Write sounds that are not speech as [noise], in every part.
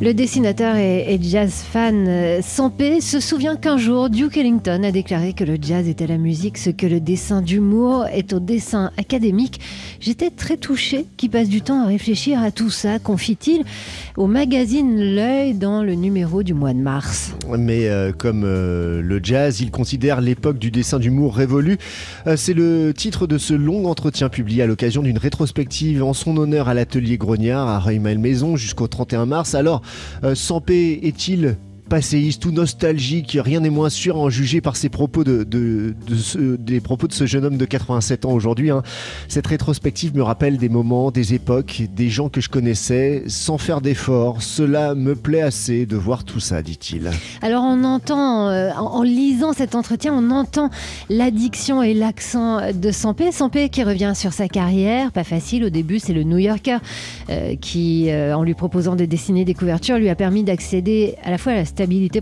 Le dessinateur et, jazz fan euh, Sampé se souvient qu'un jour, Duke Ellington a déclaré que le jazz était la musique, ce que le dessin d'humour est au dessin académique. J'étais très touché qu'il passe du temps à réfléchir à tout ça, confie-t-il au magazine L'œil dans le numéro du mois de mars. Mais euh, comme euh, le jazz, il considère l'époque du dessin d'humour révolue. C'est le titre de ce long entretien publié à l'occasion d'une rétrospective en son honneur à l'atelier Grognard à Rueil-Malmaison jusqu'au 31 mars. Sampé est-il passéiste ou nostalgique, rien n'est moins sûr en juger par ses propos de, des propos de ce jeune homme de 87 ans aujourd'hui. Hein. Cette rétrospective me rappelle des moments, des époques, des gens que je connaissais sans faire d'efforts. Cela me plaît assez de voir tout ça, dit-il. Alors on entend, euh, en lisant cet entretien, on entend l'addiction et l'accent de Sampé. Sampé qui revient sur sa carrière, pas facile au début, c'est le New Yorker euh, qui, euh, en lui proposant de dessiner des couvertures, lui a permis d'accéder à la fois à la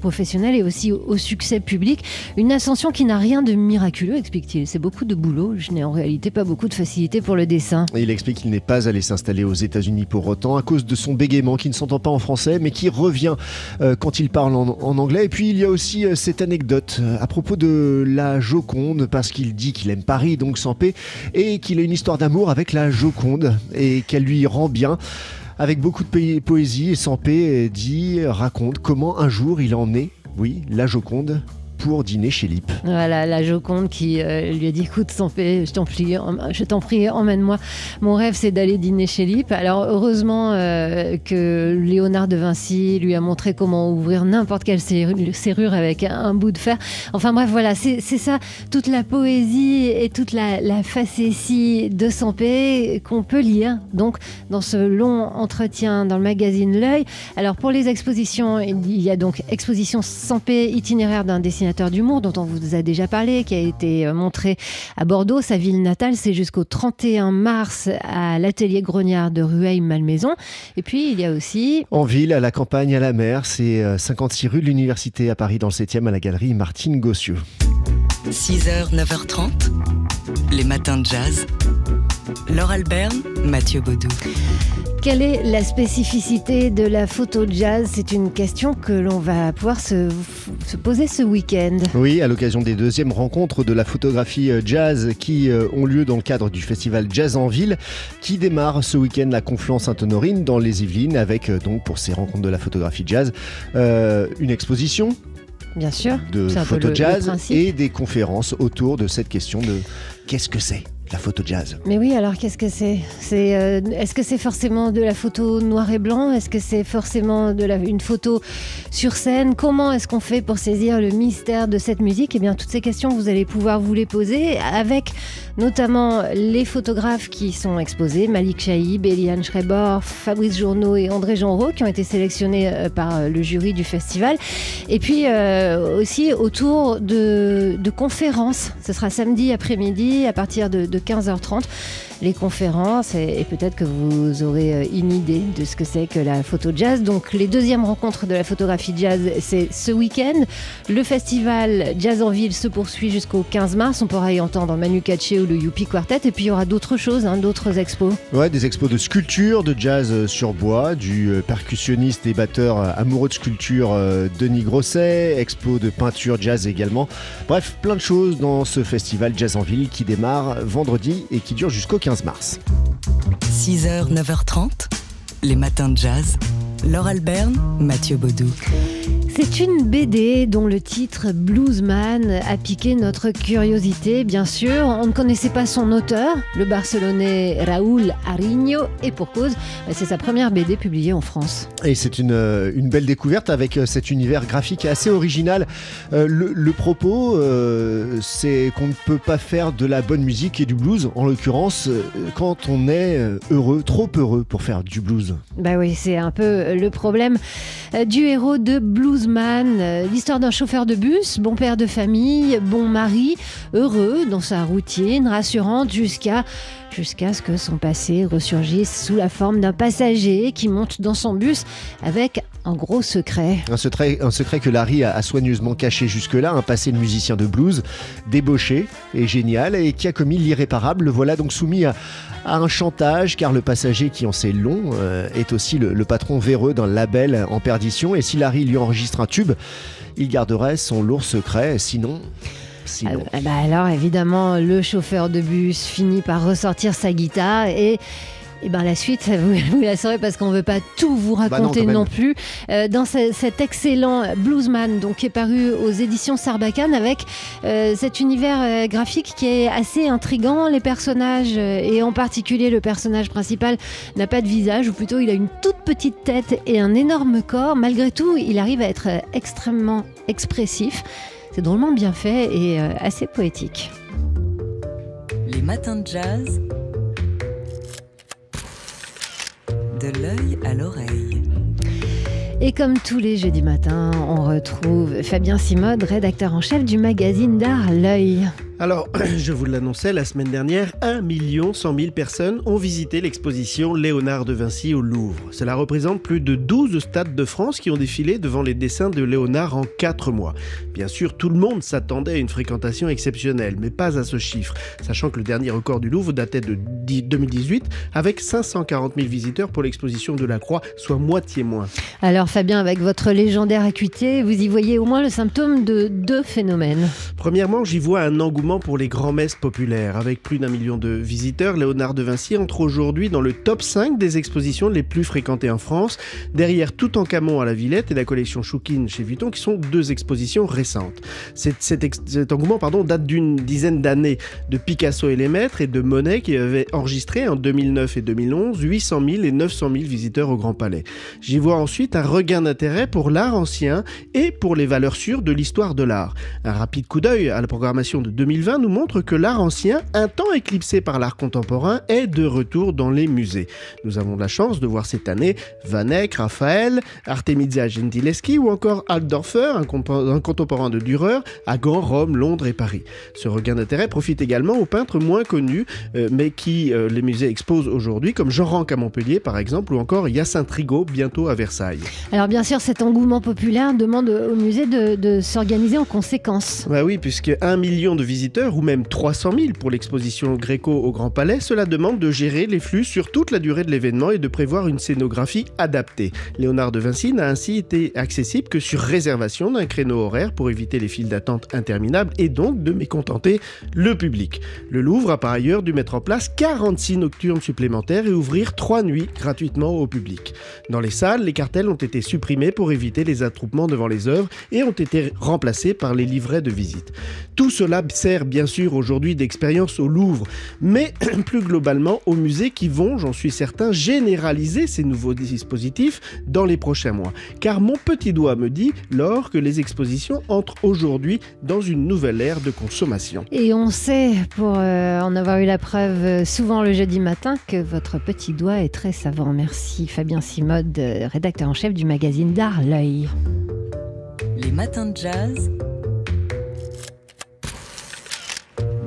professionnelle et aussi au, succès public. Une ascension qui n'a rien de miraculeux, explique-t-il. C'est beaucoup de boulot. Je n'ai en réalité pas beaucoup de facilité pour le dessin. Il explique qu'il n'est pas allé s'installer aux États-Unis pour autant à cause de son bégaiement qui ne s'entend pas en français mais qui revient euh, quand il parle en, anglais. Et puis il y a aussi euh, cette anecdote euh, à propos de la Joconde parce qu'il dit qu'il aime Paris, donc sans paix, et qu'il a une histoire d'amour avec la Joconde et qu'elle lui rend bien avec beaucoup de poésie et sans paix, dit, raconte comment un jour il en est, oui, la Joconde, pour dîner chez Lip. Voilà, la Joconde qui euh, lui a dit écoute, je t'en prie, je t'en prie, emmène-moi. Mon rêve, c'est d'aller dîner chez Lip. Alors, heureusement euh, que Léonard de Vinci lui a montré comment ouvrir n'importe quelle serrure avec un bout de fer. Enfin, bref, voilà, c'est ça, toute la poésie et toute la, la facétie de Sampé qu'on peut lire donc dans ce long entretien dans le magazine L'œil. Alors, pour les expositions, il y a donc exposition Sampé, itinéraire d'un dessinateur d'humour dont on vous a déjà parlé, qui a été euh, montré à Bordeaux, sa ville natale. C'est jusqu'au 31 mars à l'atelier Grognard de Rueil-Malmaison. Et puis, il y a aussi... En ville, à la campagne, à la mer, c'est 56 euh, rue de l'Université à Paris, dans le 7e, à la galerie Martine Gossieux. 6h, 9h30, les matins de jazz. Laure Albert, Mathieu Baudou. Quelle est la spécificité de la photo jazz? C'est une question que l'on va pouvoir se, poser ce week-end. Oui, à l'occasion des deuxièmes rencontres de la photographie euh, jazz qui euh, ont lieu dans le cadre du festival Jazz en Ville, qui démarre ce week-end la Confluence Sainte-Honorine dans les Yvelines, avec euh, donc pour ces rencontres de la photographie jazz une exposition Bien sûr, de photo jazz et des conférences autour de cette question de qu'est-ce que c'est? La photo jazz. Mais oui, alors qu'est-ce que c'est C'est euh, est-ce que c'est forcément de la photo noir et blanc? Est-ce que c'est forcément de la, une photo sur scène? Comment est-ce qu'on fait pour saisir le mystère de cette musique? Eh bien, toutes ces questions, vous allez pouvoir vous les poser avec notamment les photographes qui sont exposés Malik Chaïb, Eliane Schreiber, Fabrice Journeau et André Genreau qui ont été sélectionnés euh, par euh, le jury du festival. Et puis aussi autour de, conférences. Ce sera samedi après-midi à partir de 15h30 les conférences et, peut-être que vous aurez euh, une idée de ce que c'est que la photo jazz. Donc les deuxièmes rencontres de la photographie jazz, c'est ce week-end. Le festival Jazz en Ville se poursuit jusqu'au 15 mars. On pourra y entendre Manu Katché ou le Youpi Quartet. Et puis il y aura d'autres choses, hein, d'autres expos. Ouais, des expos de sculpture, de jazz sur bois, du euh, percussionniste et batteur euh, amoureux de sculpture Denis Grosset, expo de peinture jazz également. Bref, plein de choses dans ce festival Jazz en Ville qui démarre vendredi et qui dure jusqu'au 15 mars. 6h, 9h30, les matins de jazz. Laure Alberne, Mathieu Baudou. C'est une BD dont le titre Bluesman a piqué notre curiosité, bien sûr. On ne connaissait pas son auteur, le barcelonais Raúl Ariño, et pour cause, c'est sa première BD publiée en France. Et c'est une, euh, une, belle découverte avec euh, cet univers graphique assez original. Euh, le, propos, c'est qu'on ne peut pas faire de la bonne musique et du blues, en l'occurrence, quand on est heureux, trop heureux pour faire du blues. Bah oui, c'est un peu le problème du héros de Bluesman Euh, l'histoire d'un chauffeur de bus, bon père de famille, bon mari, heureux dans sa routine, rassurante jusqu'à jusqu'à ce que son passé ressurgisse sous la forme d'un passager qui monte dans son bus avec un gros secret. Un secret, que Larry a, soigneusement caché jusque-là, un passé de musicien de blues, débauché et génial, et qui a commis l'irréparable. Le voilà donc soumis à, à un chantage, car le passager qui en sait long euh, est aussi le, le patron véreux d'un label en perdition, et si Larry lui enregistre un tube, il garderait son lourd secret, sinon... sinon. Ah, bah alors évidemment, le chauffeur de bus finit par ressortir sa guitare et et ben la suite, [laughs] vous, vous la saurez parce qu'on ne veut pas tout vous Bah non, raconter non, plus. Euh, dans ce- cet excellent Bluesman, donc qui est paru aux éditions Sarbacane, avec euh, cet univers euh, graphique qui est assez intrigant. Les personnages, et en particulier le personnage principal, n'a pas de visage, ou plutôt il a une toute petite tête et un énorme corps. Malgré tout, il arrive à être extrêmement expressif. C'est drôlement bien fait et euh, assez poétique. Les matins de jazz. De l'œil à l'oreille. Et comme tous les jeudis matins, on retrouve Fabien Simode, rédacteur en chef du magazine d'art L'œil. Alors, [clears throat] je vous l'annonçais la semaine dernière, 1 100 000 personnes ont visité l'exposition Léonard de Vinci au Louvre. Cela représente plus de 12 stades de France qui ont défilé devant les dessins de Léonard en 4 mois. Bien sûr, tout le monde s'attendait à une fréquentation exceptionnelle, mais pas à ce chiffre, sachant que le dernier record du Louvre datait de 10 2018 avec 540 000 visiteurs pour l'exposition de la Croix, soit moitié moins. Alors Fabien, avec votre légendaire acuité, vous y voyez au moins le symptôme de deux phénomènes. Premièrement, j'y vois un engouement pour les grands-messes populaires. Avec plus d'un million de visiteurs, Léonard de Vinci entre aujourd'hui dans le top 5 des expositions les plus fréquentées en France, derrière Toutankhamon à la Villette et la collection Choukine chez Vuitton, qui sont deux expositions récentes. Cet, engouement pardon, date d'une dizaine d'années de Picasso et les Maîtres et de Monet qui avaient enregistré en 2009 et 2011 800 000 et 900 000 visiteurs au Grand Palais. J'y vois ensuite un regain d'intérêt pour l'art ancien et pour les valeurs sûres de l'histoire de l'art. Un rapide coup d'œil à la programmation de 2020 nous montre que l'art ancien, un temps éclipsé par l'art contemporain, est de retour dans les musées. Nous avons la chance de voir cette année Van Eyck, Raphaël, Artemisia Gentileschi ou encore Altdorfer, un, un contemporain de Dürer, à Gand, Rome, Londres et Paris. Ce regain d'intérêt profite également aux peintres moins connus, euh, mais qui euh, les musées exposent aujourd'hui, comme Jean Ranc à Montpellier par exemple, ou encore Hyacinthe Rigaud bientôt à Versailles. Alors bien sûr, cet engouement populaire demande au musée de, de s'organiser en conséquence. Bah oui, puisque 1 million de visiteurs, ou même 300 000 pour l'exposition Gréco au Grand Palais, cela demande de gérer les flux sur toute la durée de l'événement et de prévoir une scénographie adaptée. Léonard de Vinci n'a ainsi été accessible que sur réservation d'un créneau horaire pour éviter les files d'attente interminables et donc de mécontenter le public. Le Louvre a par ailleurs dû mettre en place 46 nocturnes supplémentaires et ouvrir 3 nuits gratuitement au public. Dans les salles, les cartels ont été supprimés pour éviter les attroupements devant les œuvres et ont été remplacés par les livrets de visite. Tout cela sert bien sûr aujourd'hui d'expérience au Louvre, mais [clears throat] plus globalement aux musées qui vont, j'en suis certain, généraliser ces nouveaux dispositifs dans les prochains mois. Car mon petit doigt me dit, Laure, que les expositions entrent aujourd'hui dans une nouvelle ère de consommation. Et on sait, pour euh, en avoir eu la preuve euh, souvent le jeudi matin, que votre petit doigt est très savant. Merci Fabien Simode, euh, rédacteur en chef du magazine d'art L'œil. Les matins de jazz.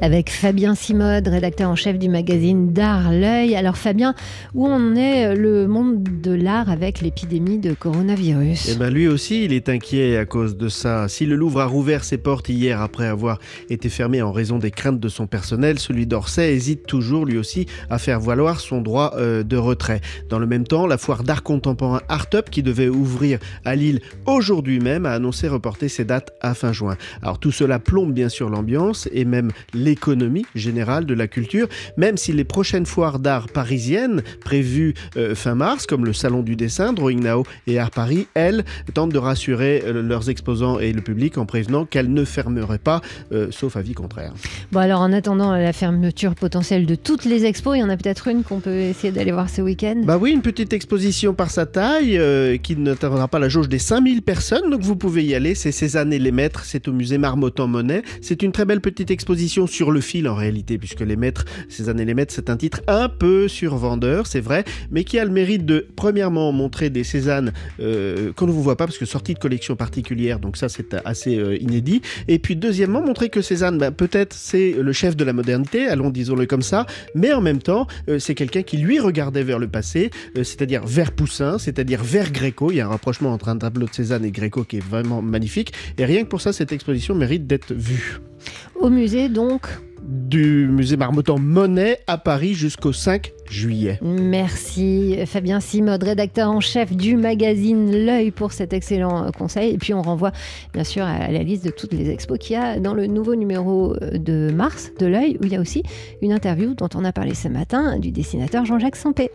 Avec Fabien Simode, rédacteur en chef du magazine d'art L'œil. Alors Fabien, où en est le monde de l'art avec l'épidémie de coronavirus? Eh ben lui aussi, il est inquiet à cause de ça. Si le Louvre a rouvert ses portes hier après avoir été fermé en raison des craintes de son personnel, celui d'Orsay hésite toujours lui aussi à faire valoir son droit euh, de retrait. Dans le même temps, la foire d'art contemporain Art Up qui devait ouvrir à Lille aujourd'hui même a annoncé reporter ses dates à fin juin. Alors tout cela plombe bien sûr l'ambiance et même l'économie générale de la culture, même si les prochaines foires d'art parisiennes prévues euh, fin mars, comme le Salon du dessin, Drawing Now et Art Paris, elles tentent de rassurer euh, leurs exposants et le public en prévenant qu'elles ne fermeraient pas, euh, sauf avis contraire. Bon alors en attendant la fermeture potentielle de toutes les expos, il y en a peut-être une qu'on peut essayer d'aller voir ce week-end. Bah oui, une petite exposition par sa taille qui n'atteindra pas la jauge des 5000 personnes, donc vous pouvez y aller. C'est Cézanne et les Maîtres, c'est au musée Marmottan-Monet. C'est une très belle petite exposition sur le fil en réalité, puisque Les Maîtres, Cézanne et les Maîtres, c'est un titre un peu survendeur, c'est vrai, mais qui a le mérite de, premièrement, montrer des Cézanne euh, qu'on ne vous voit pas, parce que sortie de collection particulière, donc ça c'est assez euh, inédit. Et puis deuxièmement, montrer que Cézanne, bah, peut-être c'est le chef de la modernité, allons disons-le comme ça, mais en même temps, euh, c'est quelqu'un qui lui regardait vers le passé, c'est-à-dire vers Poussin, c'est-à-dire vers Gréco. Il y a un rapprochement entre un tableau de Cézanne et Gréco qui est vraiment magnifique. Et rien que pour ça, cette exposition mérite d'être vue. Au musée, donc du musée Marmottan Monet à Paris jusqu'au 5 juillet. Merci Fabien Simode, rédacteur en chef du magazine L'œil pour cet excellent conseil. Et puis on renvoie bien sûr à la liste de toutes les expos qu'il y a dans le nouveau numéro de mars de L'œil où il y a aussi une interview dont on a parlé ce matin du dessinateur Jean-Jacques Sampé.